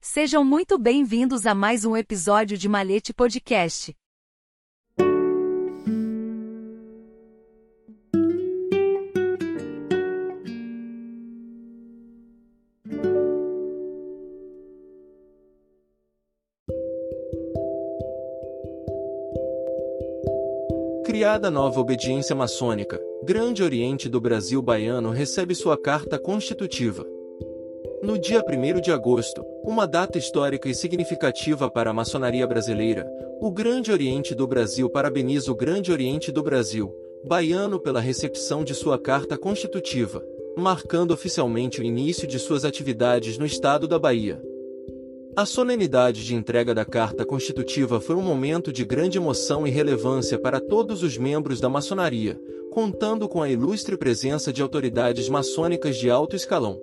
Sejam muito bem-vindos a mais um episódio de Malete Podcast. Criada nova obediência maçônica, Grande Oriente do Brasil Baiano recebe sua carta constitutiva. No dia 1 de agosto, uma data histórica e significativa para a maçonaria brasileira, o Grande Oriente do Brasil parabeniza o Grande Oriente do Brasil, baiano pela recepção de sua carta constitutiva, marcando oficialmente o início de suas atividades no estado da Bahia. A solenidade de entrega da Carta Constitutiva foi um momento de grande emoção e relevância para todos os membros da maçonaria, contando com a ilustre presença de autoridades maçônicas de alto escalão.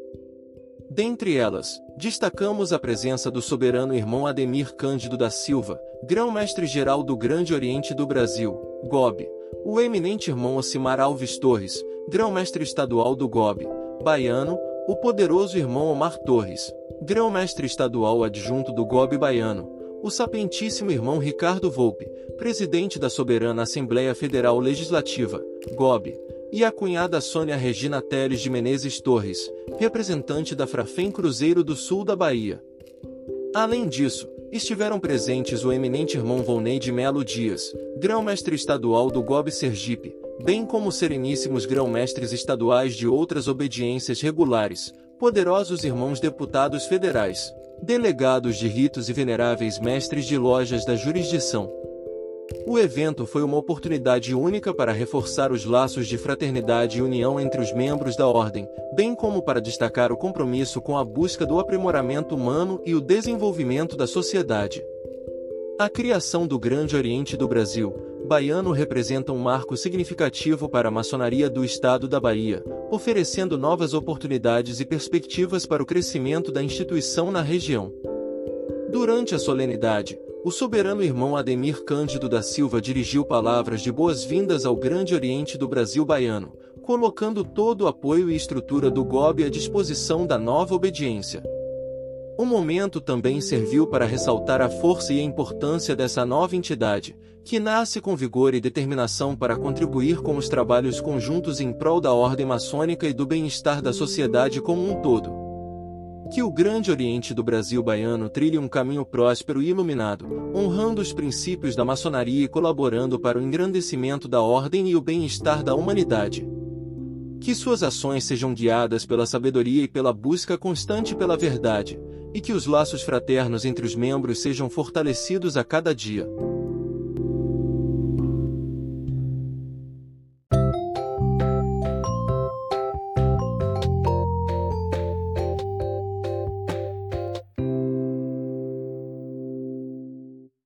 Dentre elas, destacamos a presença do soberano irmão Ademir Cândido da Silva, grão-mestre-geral do Grande Oriente do Brasil, GOB, o eminente irmão Ocimar Alves Torres, grão-mestre estadual do GOB, baiano, o poderoso irmão Omar Torres, grão-mestre estadual adjunto do GOB baiano, o sapientíssimo irmão Ricardo Volpe, presidente da Soberana Assembleia Federal Legislativa, GOB, e a cunhada Sônia Regina Teles de Menezes Torres, representante da Frafem Cruzeiro do Sul da Bahia. Além disso, estiveram presentes o eminente irmão Volney de Melo Dias, grão-mestre estadual do GOB Sergipe, bem como sereníssimos grão-mestres estaduais de outras obediências regulares, poderosos irmãos deputados federais, delegados de ritos e veneráveis mestres de lojas da jurisdição. O evento foi uma oportunidade única para reforçar os laços de fraternidade e união entre os membros da Ordem, bem como para destacar o compromisso com a busca do aprimoramento humano e o desenvolvimento da sociedade. A criação do Grande Oriente do Brasil, baiano representa um marco significativo para a maçonaria do estado da Bahia, oferecendo novas oportunidades e perspectivas para o crescimento da instituição na região. Durante a solenidade, o soberano irmão Ademir Cândido da Silva dirigiu palavras de boas-vindas ao Grande Oriente do Brasil baiano, colocando todo o apoio e estrutura do GOB à disposição da nova obediência. O momento também serviu para ressaltar a força e a importância dessa nova entidade, que nasce com vigor e determinação para contribuir com os trabalhos conjuntos em prol da ordem maçônica e do bem-estar da sociedade como um todo. Que o grande Oriente do Brasil baiano trilhe um caminho próspero e iluminado, honrando os princípios da maçonaria e colaborando para o engrandecimento da ordem e o bem-estar da humanidade. Que suas ações sejam guiadas pela sabedoria e pela busca constante pela verdade, e que os laços fraternos entre os membros sejam fortalecidos a cada dia.